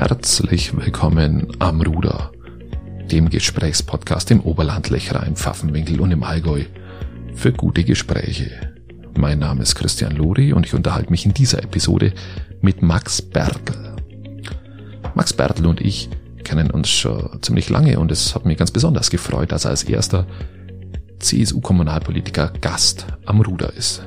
Herzlich willkommen am Ruder, dem Gesprächspodcast im Oberland, Lechra, im Pfaffenwinkel und im Allgäu für gute Gespräche. Mein Name ist Christian Lori und ich unterhalte mich in dieser Episode mit Max Bertel. Max Bertel und ich kennen uns schon ziemlich lange und es hat mich ganz besonders gefreut, dass er als erster CSU-Kommunalpolitiker Gast am Ruder ist.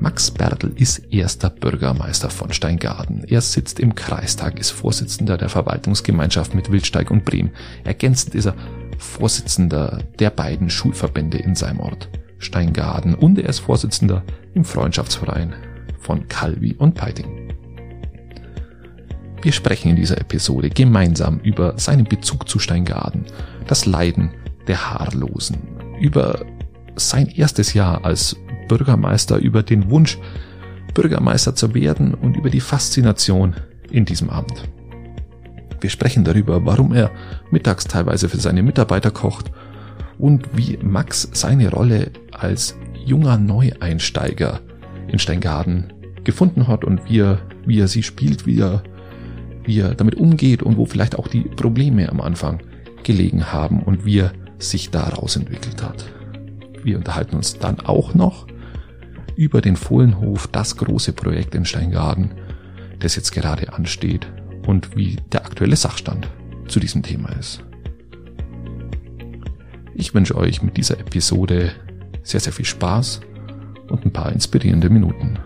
Max Bertel ist erster Bürgermeister von Steingaden. Er sitzt im Kreistag, ist Vorsitzender der Verwaltungsgemeinschaft mit Wildsteig und Bremen. Ergänzend ist er Vorsitzender der beiden Schulverbände in seinem Ort, Steingaden, und er ist Vorsitzender im Freundschaftsverein von Calvi und Peiting. Wir sprechen in dieser Episode gemeinsam über seinen Bezug zu Steingaden, das Leiden der Haarlosen, über sein erstes Jahr als Bürgermeister, über den Wunsch, Bürgermeister zu werden und über die Faszination in diesem Amt. Wir sprechen darüber, warum er mittags teilweise für seine Mitarbeiter kocht und wie Max seine Rolle als junger Neueinsteiger in Steingaden gefunden hat und wie er, wie er sie spielt, wie er, wie er damit umgeht und wo vielleicht auch die Probleme am Anfang gelegen haben und wie er sich daraus entwickelt hat. Wir unterhalten uns dann auch noch über den Fohlenhof, das große Projekt in Steingaden, das jetzt gerade ansteht und wie der aktuelle Sachstand zu diesem Thema ist. Ich wünsche euch mit dieser Episode sehr, sehr viel Spaß und ein paar inspirierende Minuten.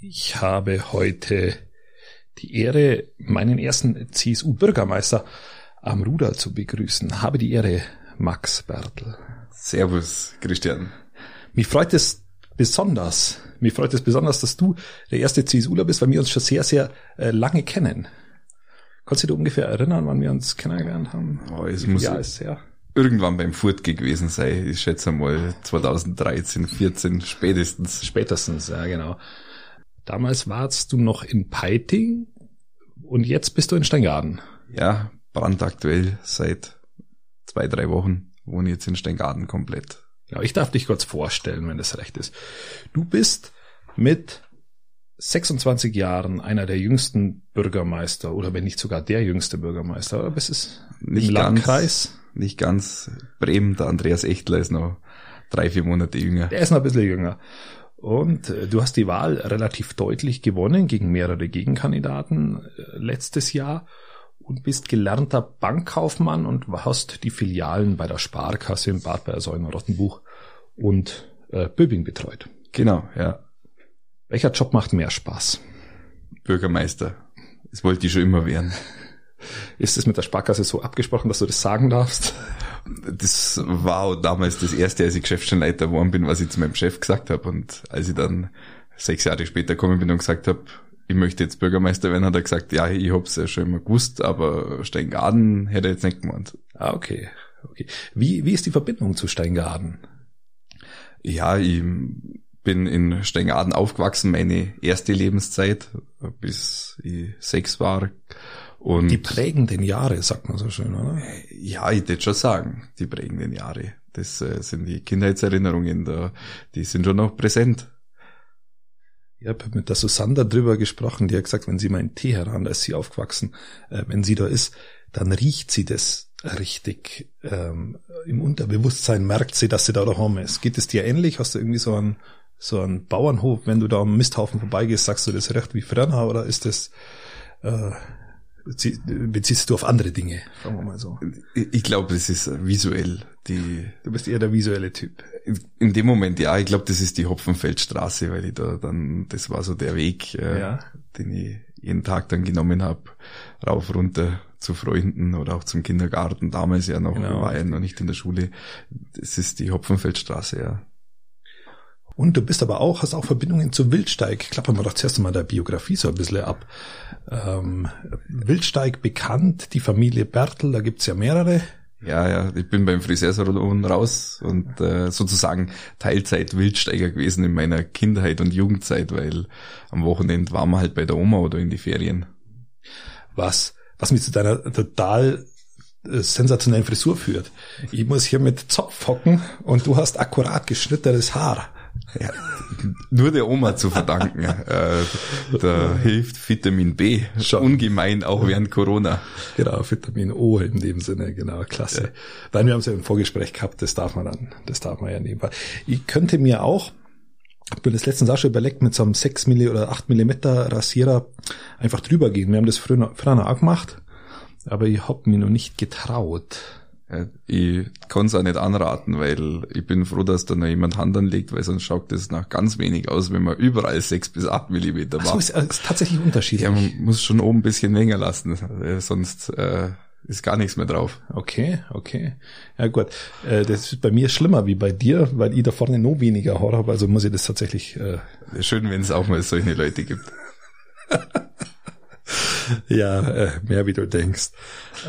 Ich habe heute die Ehre, meinen ersten CSU-Bürgermeister am Ruder zu begrüßen. Habe die Ehre, Max Bertel. Servus, Christian. Mich freut es besonders, mich freut es besonders, dass du der erste CSUler bist, weil wir uns schon sehr, sehr äh, lange kennen. Kannst du dir ungefähr erinnern, wann wir uns kennengelernt haben? Oh, es muss Jahr ist her? irgendwann beim Furtge gewesen sein. Ich schätze mal 2013, 14 spätestens. Spätestens, ja genau. Damals warst du noch in Peiting und jetzt bist du in Steingaden. Ja, brandaktuell seit zwei, drei Wochen. Wohne jetzt in Steingaden komplett. Ja, ich darf dich kurz vorstellen, wenn das recht ist. Du bist mit 26 Jahren einer der jüngsten Bürgermeister oder wenn nicht sogar der jüngste Bürgermeister, oder bist es nicht im ganz, Landkreis? Nicht ganz. Bremen, der Andreas Echtler ist noch drei, vier Monate jünger. Der ist noch ein bisschen jünger. Und äh, du hast die Wahl relativ deutlich gewonnen gegen mehrere Gegenkandidaten äh, letztes Jahr und bist gelernter Bankkaufmann und hast die Filialen bei der Sparkasse in Bad Bersäulen, Rottenbuch und äh, Böbing betreut. Genau, ja. Welcher Job macht mehr Spaß? Bürgermeister. Das wollte ich schon immer werden. Ist es mit der Sparkasse so abgesprochen, dass du das sagen darfst? Das war damals das erste, als ich Geschäftsstellenleiter geworden bin, was ich zu meinem Chef gesagt habe. Und als ich dann sechs Jahre später gekommen bin und gesagt habe, ich möchte jetzt Bürgermeister werden, hat er gesagt, ja, ich hab's ja schon immer gewusst, aber Steingaden hätte er jetzt nicht gemeint. Ah, okay. okay. Wie, wie ist die Verbindung zu Steingaden? Ja, ich bin in Steingaden aufgewachsen, meine erste Lebenszeit, bis ich sechs war. Und die prägenden Jahre, sagt man so schön, oder? Ja, ich würde schon sagen, die prägenden Jahre. Das äh, sind die Kindheitserinnerungen, da, die sind schon noch präsent. Ich habe mit der Susanne drüber gesprochen, die hat gesagt, wenn sie mal in Teheran, da ist sie aufgewachsen, äh, wenn sie da ist, dann riecht sie das richtig ähm, im Unterbewusstsein, merkt sie, dass sie da daheim ist. Geht es dir ähnlich? Hast du irgendwie so einen, so einen Bauernhof, wenn du da am Misthaufen vorbeigehst, sagst du das recht wie früher oder ist das äh, beziehst du auf andere Dinge, sagen wir mal so. Ich glaube, das ist visuell. Die, du bist eher der visuelle Typ. In dem Moment, ja, ich glaube, das ist die Hopfenfeldstraße, weil ich da dann, das war so der Weg, äh, ja. den ich jeden Tag dann genommen habe, rauf, runter zu Freunden oder auch zum Kindergarten, damals ja noch, genau. war ja noch nicht in der Schule. Das ist die Hopfenfeldstraße, ja. Und du bist aber auch, hast auch Verbindungen zu Wildsteig. Klappern wir doch zuerst mal der Biografie so ein bisschen ab. Ähm, Wildsteig bekannt, die Familie Bertel, da gibt's ja mehrere. Ja, ja, ich bin beim Friseursalon raus und äh, sozusagen Teilzeit Wildsteiger gewesen in meiner Kindheit und Jugendzeit, weil am Wochenende waren wir halt bei der Oma oder in die Ferien. Was, was mich zu deiner total äh, sensationellen Frisur führt. Ich muss hier mit Zopf hocken und du hast akkurat geschnittenes Haar. Ja, nur der Oma zu verdanken. äh, da hilft Vitamin B Schon. ungemein, auch während Corona. Genau, Vitamin O in dem Sinne, genau, klasse. Ja. Nein, wir haben es ja im Vorgespräch gehabt, das darf man dann, das darf man ja nebenbei. Ich könnte mir auch, ich bin das letztens auch schon überlegt, mit so einem 6 mm oder 8 mm Rasierer einfach drüber gehen. Wir haben das früher, früher auch gemacht, aber ich hab mich noch nicht getraut. Ich kann es auch nicht anraten, weil ich bin froh, dass da noch jemand Hand anlegt, weil sonst schaut das nach ganz wenig aus, wenn man überall sechs bis acht Millimeter macht. So, ist, ist tatsächlich unterschiedlich. Ja, man muss schon oben ein bisschen länger lassen, äh, sonst äh, ist gar nichts mehr drauf. Okay, okay. Ja gut, äh, das ist bei mir schlimmer wie bei dir, weil ich da vorne noch weniger Haar habe, also muss ich das tatsächlich... Äh Schön, wenn es auch mal solche Leute gibt. ja, äh, mehr wie du denkst.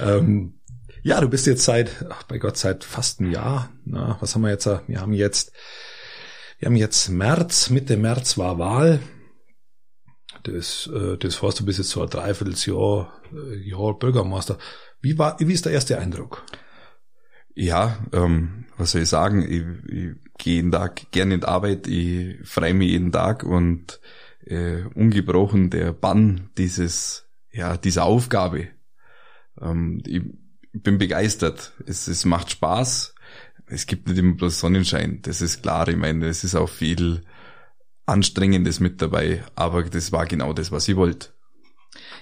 Ähm, ja, du bist jetzt seit, ach bei Gott, seit fast einem Jahr. Na, was haben wir jetzt? Wir haben jetzt, wir haben jetzt März, Mitte März war Wahl. Das, äh, das heißt, du bist jetzt so ein Dreivierteljahr äh, Jahr Bürgermeister. Wie war, wie ist der erste Eindruck? Ja, ähm, was soll ich sagen? Ich, ich gehe jeden Tag gerne in die Arbeit, ich freue mich jeden Tag und äh, ungebrochen der Bann dieses, ja, dieser Aufgabe. Ähm, ich, bin begeistert. Es, es macht Spaß. Es gibt nicht immer bloß Sonnenschein, das ist klar. Ich meine, es ist auch viel Anstrengendes mit dabei, aber das war genau das, was ich wollte.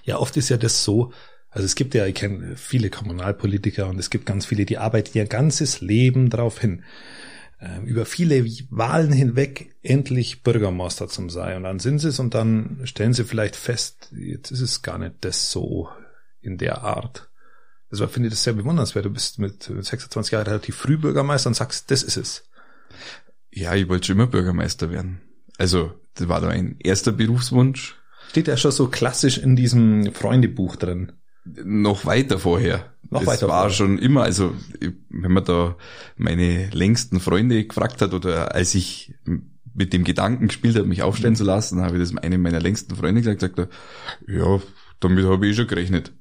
Ja, oft ist ja das so, also es gibt ja, ich kenne viele Kommunalpolitiker und es gibt ganz viele, die arbeiten ihr ganzes Leben darauf hin, ähm, über viele Wahlen hinweg endlich Bürgermeister zum sein. Und dann sind sie es und dann stellen sie vielleicht fest, jetzt ist es gar nicht das so in der Art. Also finde ich das sehr bewundernswert. Du bist mit 26 Jahren relativ früh Bürgermeister und sagst, das ist es. Ja, ich wollte schon immer Bürgermeister werden. Also, das war da ein erster Berufswunsch. Steht ja schon so klassisch in diesem Freundebuch drin. Noch weiter vorher. Noch das weiter war vorher. schon immer, also wenn man da meine längsten Freunde gefragt hat oder als ich mit dem Gedanken gespielt habe, mich aufstellen zu lassen, habe ich das einem meiner längsten Freunde gesagt, sagt er, ja, damit habe ich eh schon gerechnet.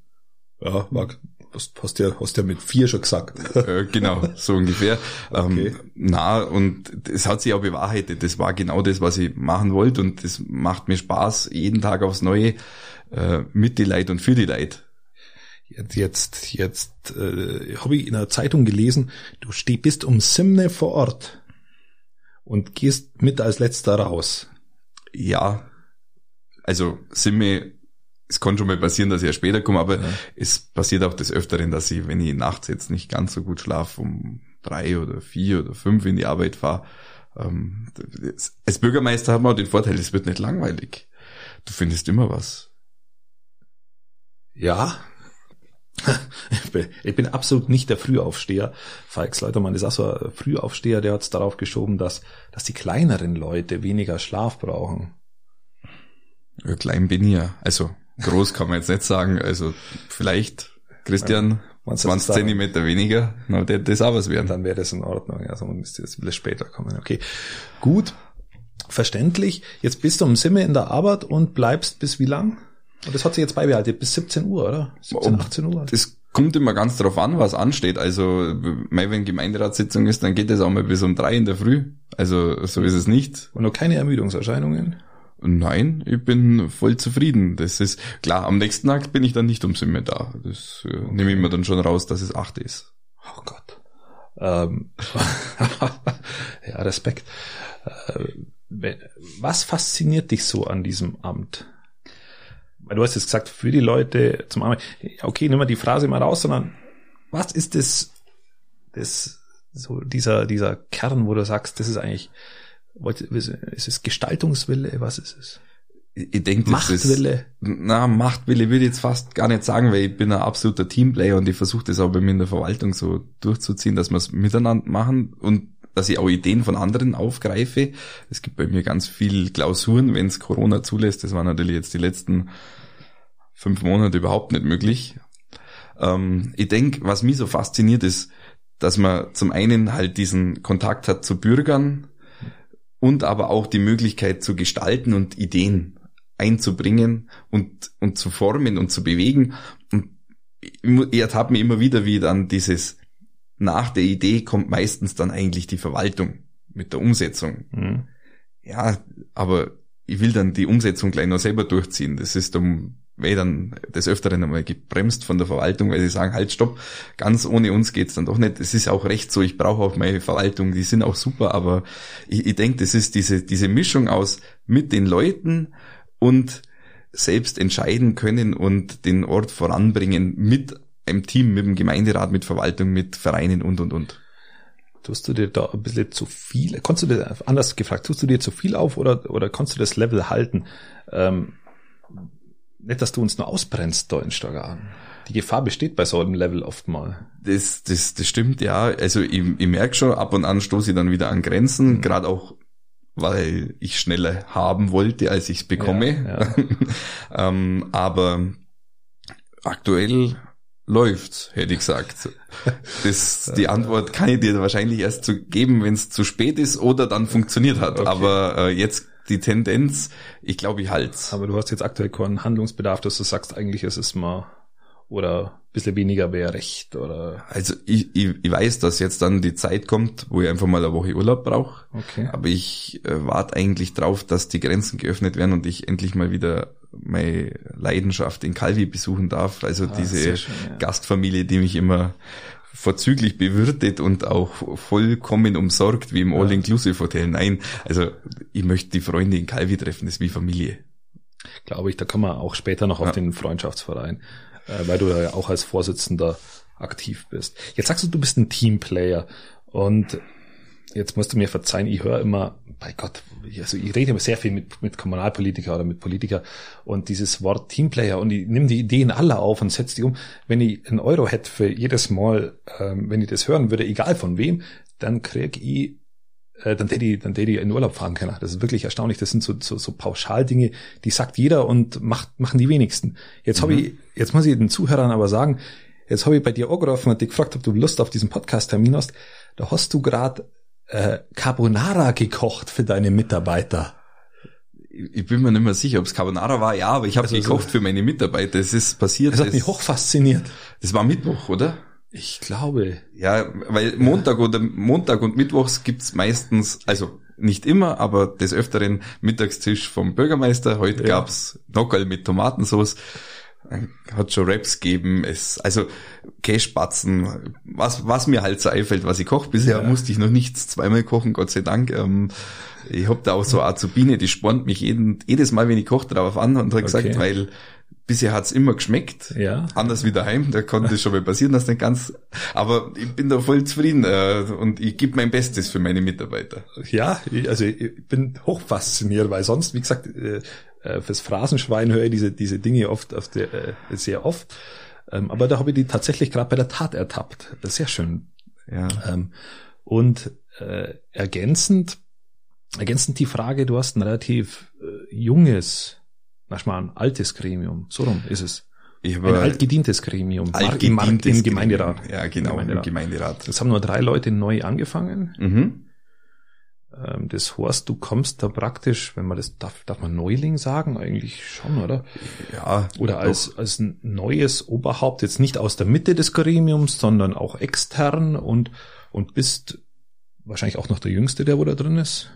Ja, mag, hast, hast ja, hast ja mit vier schon gesagt. Äh, genau, so ungefähr. Okay. Ähm, na, und es hat sich auch bewahrheitet. Das war genau das, was ich machen wollte und das macht mir Spaß, jeden Tag aufs Neue äh, mit die Leid und für die Leid. Jetzt, jetzt, jetzt äh, habe ich in einer Zeitung gelesen, du steh, bist um Simne vor Ort und gehst mit als letzter raus. Ja, also Simme es kann schon mal passieren, dass ich ja später komme, aber ja. es passiert auch des Öfteren, dass ich, wenn ich nachts jetzt nicht ganz so gut schlafe, um drei oder vier oder fünf in die Arbeit fahre. Ähm, als Bürgermeister hat man auch den Vorteil, es wird nicht langweilig. Du findest immer was. Ja. Ich bin absolut nicht der Frühaufsteher. Falks Leutermann ist auch so ein Frühaufsteher, der hat es darauf geschoben, dass, dass die kleineren Leute weniger Schlaf brauchen. Ja, klein bin ich ja. Also Groß kann man jetzt nicht sagen. Also vielleicht, Christian, ja, 20 Zentimeter weniger, na, das ist auch was werden. Dann wäre das in Ordnung. Also man müsste jetzt ein bisschen später kommen. Okay, gut, verständlich. Jetzt bist du um Simme in der Arbeit und bleibst bis wie lang? Und das hat sich jetzt beibehalten, bis 17 Uhr, oder? 17, 18 Uhr? Das kommt immer ganz drauf an, was ansteht. Also, wenn Gemeinderatssitzung ist, dann geht das auch mal bis um drei in der Früh. Also, so ist es nicht. Und noch keine Ermüdungserscheinungen? Nein, ich bin voll zufrieden. Das ist klar, am nächsten Tag bin ich dann nicht um sieben mehr da. Das äh, okay. nehme ich mir dann schon raus, dass es acht ist. Oh Gott. Ähm, ja, Respekt. Äh, was fasziniert dich so an diesem Amt? Weil du hast jetzt gesagt, für die Leute zum Amt. Okay, nimm mal die Phrase mal raus, sondern was ist das, das so dieser dieser Kern, wo du sagst, das ist eigentlich ist es Gestaltungswille? Was ist es? Ich denke, das Machtwille. Ist, na, Machtwille würde ich jetzt fast gar nicht sagen, weil ich bin ein absoluter Teamplayer und ich versuche das auch bei mir in der Verwaltung so durchzuziehen, dass wir es miteinander machen und dass ich auch Ideen von anderen aufgreife. Es gibt bei mir ganz viel Klausuren, wenn es Corona zulässt. Das war natürlich jetzt die letzten fünf Monate überhaupt nicht möglich. Ähm, ich denke, was mich so fasziniert ist, dass man zum einen halt diesen Kontakt hat zu Bürgern, und aber auch die Möglichkeit zu gestalten und Ideen einzubringen und, und zu formen und zu bewegen. Und ich ertappe mich immer wieder, wie dann dieses, nach der Idee kommt meistens dann eigentlich die Verwaltung mit der Umsetzung. Mhm. Ja, aber ich will dann die Umsetzung gleich noch selber durchziehen. Das ist um werde dann des Öfteren einmal gebremst von der Verwaltung, weil sie sagen, halt stopp, ganz ohne uns geht's dann doch nicht. Es ist auch recht so, ich brauche auch meine Verwaltung, die sind auch super, aber ich, ich denke, das ist diese, diese Mischung aus mit den Leuten und selbst entscheiden können und den Ort voranbringen mit einem Team, mit dem Gemeinderat, mit Verwaltung, mit Vereinen und, und, und. Tust du dir da ein bisschen zu viel, konntest du dir, anders gefragt, tust du dir zu viel auf oder, oder konntest du das Level halten? Ähm, nicht, dass du uns nur ausbrennst da in Stagaden. Die Gefahr besteht bei so einem Level oft mal. Das, das, das stimmt, ja. Also ich, ich merke schon, ab und an stoße ich dann wieder an Grenzen, mhm. gerade auch, weil ich schneller haben wollte, als ich es bekomme. Ja, ja. ähm, aber aktuell läuft's, hätte ich gesagt. Das, die Antwort kann ich dir wahrscheinlich erst zu geben, wenn es zu spät ist oder dann funktioniert hat. Okay. Aber äh, jetzt die Tendenz, ich glaube, ich halte Aber du hast jetzt aktuell keinen Handlungsbedarf, dass du sagst, eigentlich ist es mal oder ein bisschen weniger wäre recht oder also ich, ich, ich weiß, dass jetzt dann die Zeit kommt, wo ich einfach mal eine Woche Urlaub brauche. Okay. Aber ich äh, warte eigentlich drauf, dass die Grenzen geöffnet werden und ich endlich mal wieder meine Leidenschaft in Calvi besuchen darf. Also ah, diese schön, ja. Gastfamilie, die mich immer vorzüglich bewirtet und auch vollkommen umsorgt wie im All-Inclusive-Hotel. Nein, also ich möchte die Freunde in Calvi treffen, das ist wie Familie. Glaube ich, da kann man auch später noch auf ja. den Freundschaftsverein, äh, weil du ja auch als Vorsitzender aktiv bist. Jetzt sagst du, du bist ein Teamplayer und jetzt musst du mir verzeihen, ich höre immer, bei Gott, also ich rede immer sehr viel mit, mit Kommunalpolitiker oder mit Politiker und dieses Wort Teamplayer und ich nehme die Ideen alle auf und setze die um. Wenn ich einen Euro hätte für jedes Mal, ähm, wenn ich das hören würde, egal von wem, dann krieg ich äh, dann hätte ich, dann hätte ich in Urlaub fahren können. Das ist wirklich erstaunlich. Das sind so, so, so Pauschaldinge, die sagt jeder und macht, machen die wenigsten. Jetzt mhm. habe ich, jetzt muss ich den Zuhörern aber sagen, jetzt habe ich bei dir angerufen und dich gefragt, ob du Lust auf diesen Podcast-Termin hast. Da hast du gerade äh, Carbonara gekocht für deine Mitarbeiter. Ich bin mir nicht mehr sicher, ob es Carbonara war, ja, aber ich habe also gekocht so für meine Mitarbeiter. Es ist passiert. Das hat mich hoch fasziniert. Das war Mittwoch, oder? Ich glaube. Ja, weil Montag oder Montag und Mittwochs gibt's meistens, also nicht immer, aber des Öfteren Mittagstisch vom Bürgermeister. Heute ja. gab's Nockerl mit Tomatensauce hat schon Raps gegeben, es, also Cashbatzen, was, was mir halt so einfällt, was ich koche. Bisher ja. musste ich noch nichts zweimal kochen, Gott sei Dank. Ähm, ich hab da auch so Azubine, die spornt mich jeden, jedes Mal, wenn ich koche, drauf an und hat gesagt, okay. weil bisher hat's immer geschmeckt. Ja. Anders wie daheim, da konnte es schon mal passieren, dass nicht ganz. Aber ich bin da voll zufrieden äh, und ich gebe mein Bestes für meine Mitarbeiter. Ja, also ich bin hochfasziniert, weil sonst, wie gesagt, äh, äh, fürs Phrasenschwein höre ich diese, diese Dinge oft, oft äh, sehr oft. Ähm, aber da habe ich die tatsächlich gerade bei der Tat ertappt. Sehr schön. Ja. Ähm, und äh, ergänzend, ergänzend die Frage, du hast ein relativ äh, junges, manchmal ein altes Gremium. So rum ist es. Ich ein altgedientes Gremium. Altgedientes Im Gemeinderat. Ja, genau, Gemeinderat. im Gemeinderat. Das haben nur drei Leute neu angefangen. Mhm. Ähm, das heißt, du kommst da praktisch, wenn man das darf, darf man Neuling sagen, eigentlich schon, oder? Ja. Oder als, als neues Oberhaupt, jetzt nicht aus der Mitte des Gremiums, sondern auch extern und, und bist wahrscheinlich auch noch der Jüngste, der wo da drin ist.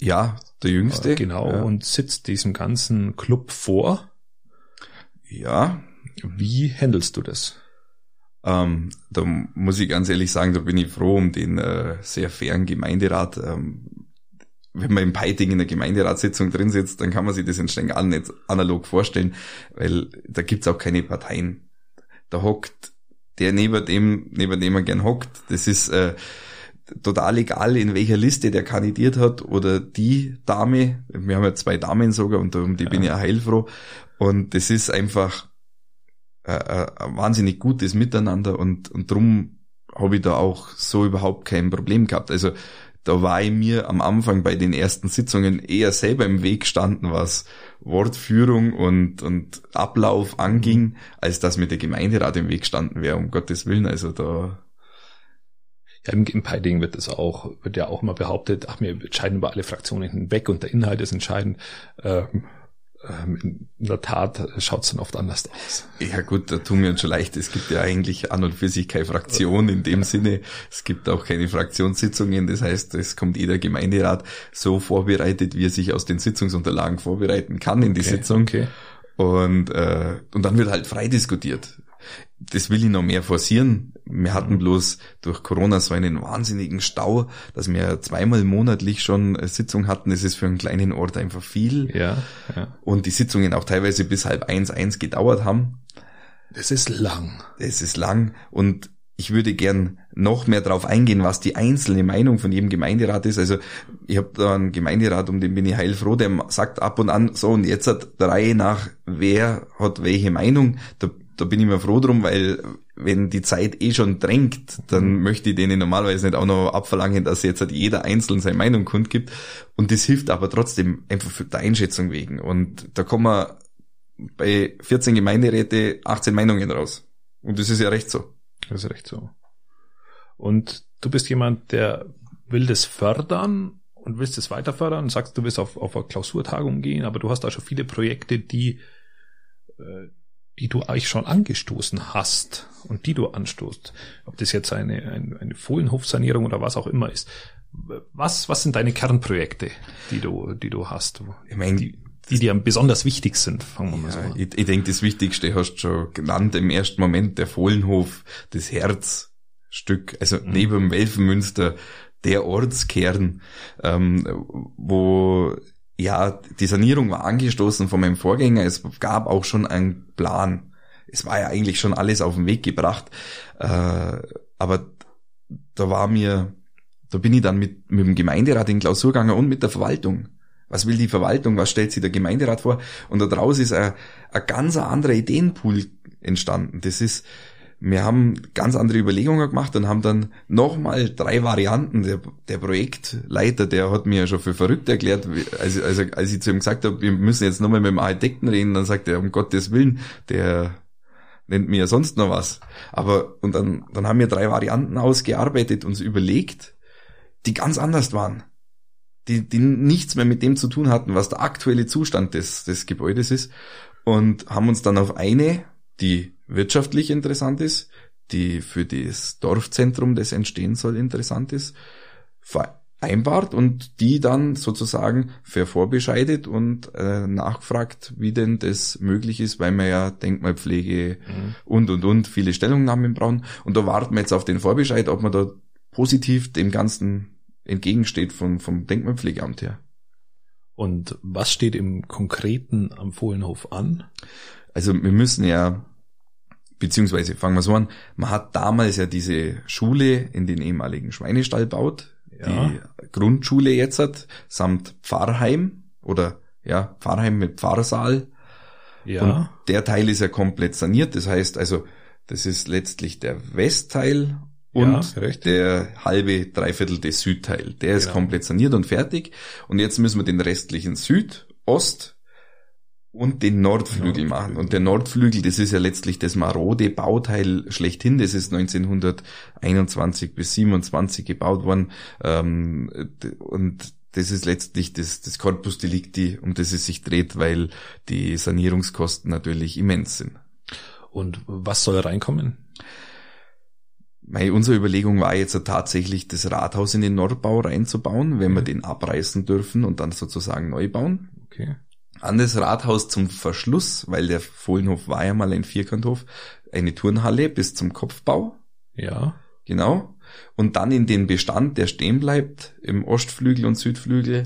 Ja, der Jüngste. Genau, ja. und sitzt diesem ganzen Club vor. Ja. Wie handelst du das? Ähm, da muss ich ganz ehrlich sagen, da bin ich froh um den äh, sehr fairen Gemeinderat. Ähm, wenn man im Peiting in der Gemeinderatssitzung drin sitzt, dann kann man sich das in Stengalen nicht analog vorstellen, weil da gibt's auch keine Parteien. Da hockt der neben dem, neben dem man gern hockt. Das ist äh, total egal, in welcher Liste der kandidiert hat oder die Dame. Wir haben ja zwei Damen sogar und um die ja. bin ich auch heilfroh. Und das ist einfach äh, ein wahnsinnig gutes Miteinander und, und drum habe ich da auch so überhaupt kein Problem gehabt. Also da war ich mir am Anfang bei den ersten Sitzungen eher selber im Weg standen, was Wortführung und, und Ablauf anging, als dass mir der Gemeinderat im Weg standen wäre, um Gottes Willen. Also da. Ja, im, im Piding wird das auch, wird ja auch immer behauptet, ach, wir entscheiden über alle Fraktionen hinweg und der Inhalt ist entscheidend. Ähm, in der Tat schaut es dann oft anders aus. Ja gut, da tun wir uns schon leicht. Es gibt ja eigentlich an und für sich keine Fraktion in dem Sinne. Es gibt auch keine Fraktionssitzungen. Das heißt, es kommt jeder Gemeinderat so vorbereitet, wie er sich aus den Sitzungsunterlagen vorbereiten kann in die okay, Sitzung. Okay. Und, äh, und dann wird halt frei diskutiert das will ich noch mehr forcieren. Wir hatten mhm. bloß durch Corona so einen wahnsinnigen Stau, dass wir zweimal monatlich schon Sitzung hatten. Das ist für einen kleinen Ort einfach viel. Ja, ja. Und die Sitzungen auch teilweise bis halb eins, eins gedauert haben. Das ist lang. Das ist lang. Und ich würde gern noch mehr darauf eingehen, was die einzelne Meinung von jedem Gemeinderat ist. Also ich habe da einen Gemeinderat, um den bin ich heilfroh, der sagt ab und an so und jetzt hat der Reihe nach, wer hat welche Meinung. Da da bin ich mir froh drum, weil wenn die Zeit eh schon drängt, dann mhm. möchte ich denen normalerweise nicht auch noch abverlangen, dass jetzt halt jeder einzeln seine Meinung kundgibt. Und das hilft aber trotzdem einfach für die Einschätzung wegen. Und da kommen wir bei 14 Gemeinderäte 18 Meinungen raus. Und das ist ja recht so. Das ist recht so. Und du bist jemand, der will das fördern und willst es weiter fördern, sagst, du willst auf, auf eine Klausurtagung gehen, aber du hast da schon viele Projekte, die äh, die du eigentlich schon angestoßen hast und die du anstoßt, ob das jetzt eine, eine, eine Fohlenhofsanierung oder was auch immer ist. Was, was sind deine Kernprojekte, die du, die du hast? Ich meine, die, die dir besonders wichtig sind, fangen wir mal so an. Ich, ich denke, das Wichtigste hast du schon genannt im ersten Moment, der Fohlenhof, das Herzstück, also mhm. neben dem Welfenmünster, der Ortskern, ähm, wo ja, die Sanierung war angestoßen von meinem Vorgänger. Es gab auch schon einen Plan. Es war ja eigentlich schon alles auf den Weg gebracht. Äh, aber da war mir, da bin ich dann mit, mit dem Gemeinderat in Klausur gegangen und mit der Verwaltung. Was will die Verwaltung? Was stellt sich der Gemeinderat vor? Und da draußen ist ein, ein ganz anderer Ideenpool entstanden. Das ist, wir haben ganz andere Überlegungen gemacht und haben dann nochmal drei Varianten. Der, der Projektleiter, der hat mir ja schon für verrückt erklärt, als, als, als ich zu ihm gesagt habe, wir müssen jetzt nochmal mit dem Architekten reden, dann sagt er, um Gottes Willen, der nennt mir ja sonst noch was. Aber, und dann, dann haben wir drei Varianten ausgearbeitet, uns überlegt, die ganz anders waren. Die, die nichts mehr mit dem zu tun hatten, was der aktuelle Zustand des, des Gebäudes ist. Und haben uns dann auf eine, die wirtschaftlich interessant ist, die für das Dorfzentrum, das entstehen soll, interessant ist, vereinbart und die dann sozusagen vervorbescheidet und äh, nachfragt, wie denn das möglich ist, weil wir ja Denkmalpflege mhm. und und und viele Stellungnahmen brauchen. Und da warten wir jetzt auf den Vorbescheid, ob man da positiv dem Ganzen entgegensteht vom, vom Denkmalpflegeamt her. Und was steht im Konkreten am Fohlenhof an? Also wir müssen ja beziehungsweise fangen wir so an, man hat damals ja diese Schule in den ehemaligen Schweinestall baut, ja. die Grundschule jetzt hat, samt Pfarrheim oder ja, Pfarrheim mit Pfarrsaal. Ja. Und der Teil ist ja komplett saniert, das heißt also, das ist letztlich der Westteil und ja, der halbe Dreiviertel des Südteil. Der ist genau. komplett saniert und fertig. Und jetzt müssen wir den restlichen Süd, Ost und den Nordflügel machen. Und der Nordflügel, das ist ja letztlich das marode Bauteil schlechthin. Das ist 1921 bis 27 gebaut worden. Ähm, und das ist letztlich das, das Corpus Delicti, um das es sich dreht, weil die Sanierungskosten natürlich immens sind. Und was soll reinkommen? Meine, unsere Überlegung war jetzt tatsächlich, das Rathaus in den Nordbau reinzubauen, wenn wir den abreißen dürfen und dann sozusagen neu bauen. Okay an das Rathaus zum Verschluss, weil der Fohlenhof war ja mal ein Vierkanthof, eine Turnhalle bis zum Kopfbau. Ja. Genau. Und dann in den Bestand, der stehen bleibt, im Ostflügel und Südflügel,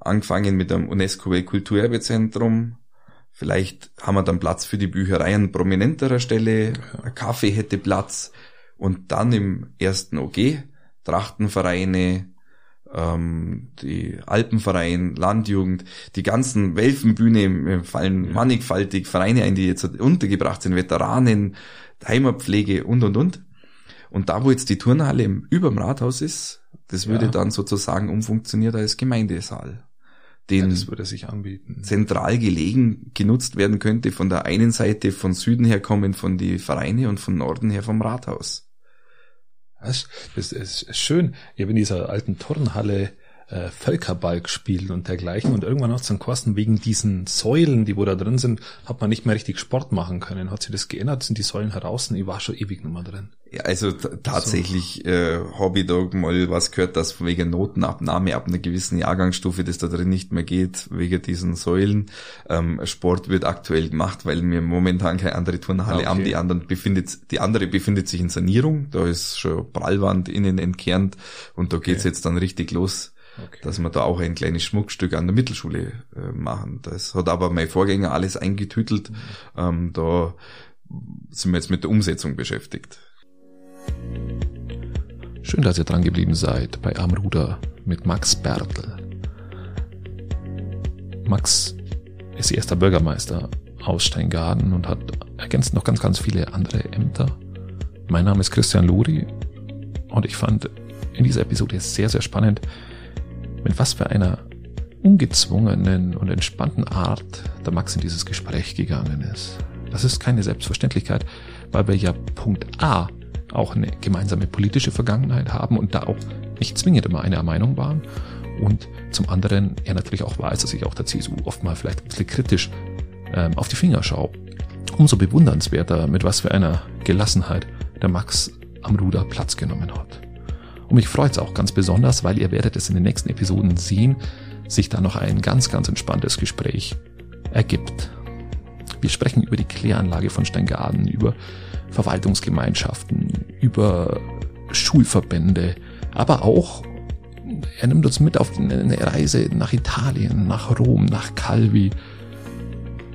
angefangen mit einem UNESCO-Weltkulturerbezentrum. Vielleicht haben wir dann Platz für die Bücherei an prominenterer Stelle, ein Kaffee hätte Platz. Und dann im ersten OG, Trachtenvereine, ähm, die Alpenverein, Landjugend, die ganzen Welfenbühne fallen ja. mannigfaltig Vereine ein, die jetzt untergebracht sind, Veteranen, Heimatpflege und und und. Und da, wo jetzt die Turnhalle im, überm Rathaus ist, das würde ja. dann sozusagen umfunktioniert als Gemeindesaal. Den ja, das würde sich anbieten. zentral gelegen genutzt werden könnte, von der einen Seite von Süden her kommen von die Vereine und von Norden her vom Rathaus. Das, das ist schön. Ich habe in dieser alten Turnhalle äh, Völkerball gespielt und dergleichen. Und irgendwann hat es dann Kosten wegen diesen Säulen, die wo da drin sind, hat man nicht mehr richtig Sport machen können. Hat sich das geändert? Sind die Säulen heraus? Ich war schon ewig nicht mehr drin. Ja, also tatsächlich so. äh, ich da mal was gehört, dass wegen Notenabnahme ab einer gewissen Jahrgangsstufe das da drin nicht mehr geht, wegen diesen Säulen. Ähm, Sport wird aktuell gemacht, weil wir momentan keine andere Turnhalle okay. haben. Die, anderen befindet, die andere befindet sich in Sanierung. Da ist schon Prallwand innen entkernt und da geht's okay. jetzt dann richtig los. Okay. dass wir da auch ein kleines Schmuckstück an der Mittelschule äh, machen. Das hat aber mein Vorgänger alles eingetütelt. Mhm. Ähm, da sind wir jetzt mit der Umsetzung beschäftigt. Schön, dass ihr dran geblieben seid bei Amruder mit Max Bertel. Max ist erster Bürgermeister aus Steingaden und hat ergänzt noch ganz, ganz viele andere Ämter. Mein Name ist Christian Luri und ich fand in dieser Episode sehr, sehr spannend, mit was für einer ungezwungenen und entspannten Art der Max in dieses Gespräch gegangen ist. Das ist keine Selbstverständlichkeit, weil wir ja Punkt A auch eine gemeinsame politische Vergangenheit haben und da auch nicht zwingend immer einer Meinung waren. Und zum anderen er natürlich auch weiß, dass ich auch der CSU oft mal vielleicht ein bisschen kritisch ähm, auf die Finger schaue. Umso bewundernswerter, mit was für einer Gelassenheit der Max am Ruder Platz genommen hat. Und mich freut es auch ganz besonders, weil ihr werdet es in den nächsten Episoden sehen, sich da noch ein ganz, ganz entspanntes Gespräch ergibt. Wir sprechen über die Kläranlage von Steingaden, über Verwaltungsgemeinschaften, über Schulverbände, aber auch, er nimmt uns mit auf eine Reise nach Italien, nach Rom, nach Calvi.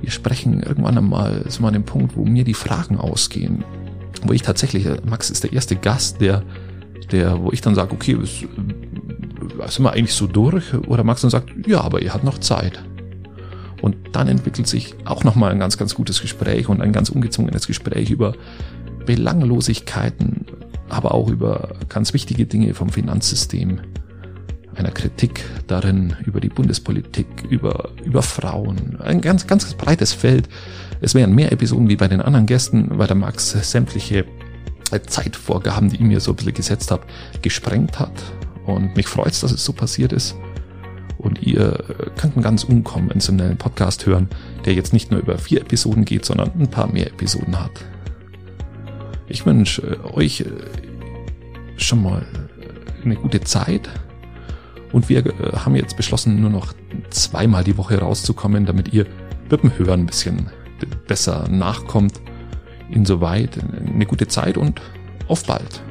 Wir sprechen irgendwann einmal so an dem Punkt, wo mir die Fragen ausgehen, wo ich tatsächlich, Max ist der erste Gast, der, der, wo ich dann sage, okay, sind wir eigentlich so durch? Oder Max dann sagt, ja, aber ihr habt noch Zeit. Und dann entwickelt sich auch nochmal ein ganz, ganz gutes Gespräch und ein ganz ungezwungenes Gespräch über Belanglosigkeiten, aber auch über ganz wichtige Dinge vom Finanzsystem, einer Kritik darin über die Bundespolitik, über, über Frauen, ein ganz, ganz breites Feld. Es wären mehr Episoden wie bei den anderen Gästen, weil der Max sämtliche Zeitvorgaben, die ich mir so ein bisschen gesetzt habe, gesprengt hat. Und mich freut es, dass es so passiert ist. Und ihr könnt einen ganz unkonventionellen Podcast hören, der jetzt nicht nur über vier Episoden geht, sondern ein paar mehr Episoden hat. Ich wünsche äh, euch äh, schon mal äh, eine gute Zeit. Und wir haben jetzt beschlossen, nur noch zweimal die Woche rauszukommen, damit ihr mit dem Hören ein bisschen besser nachkommt. Insoweit eine gute Zeit und auf bald.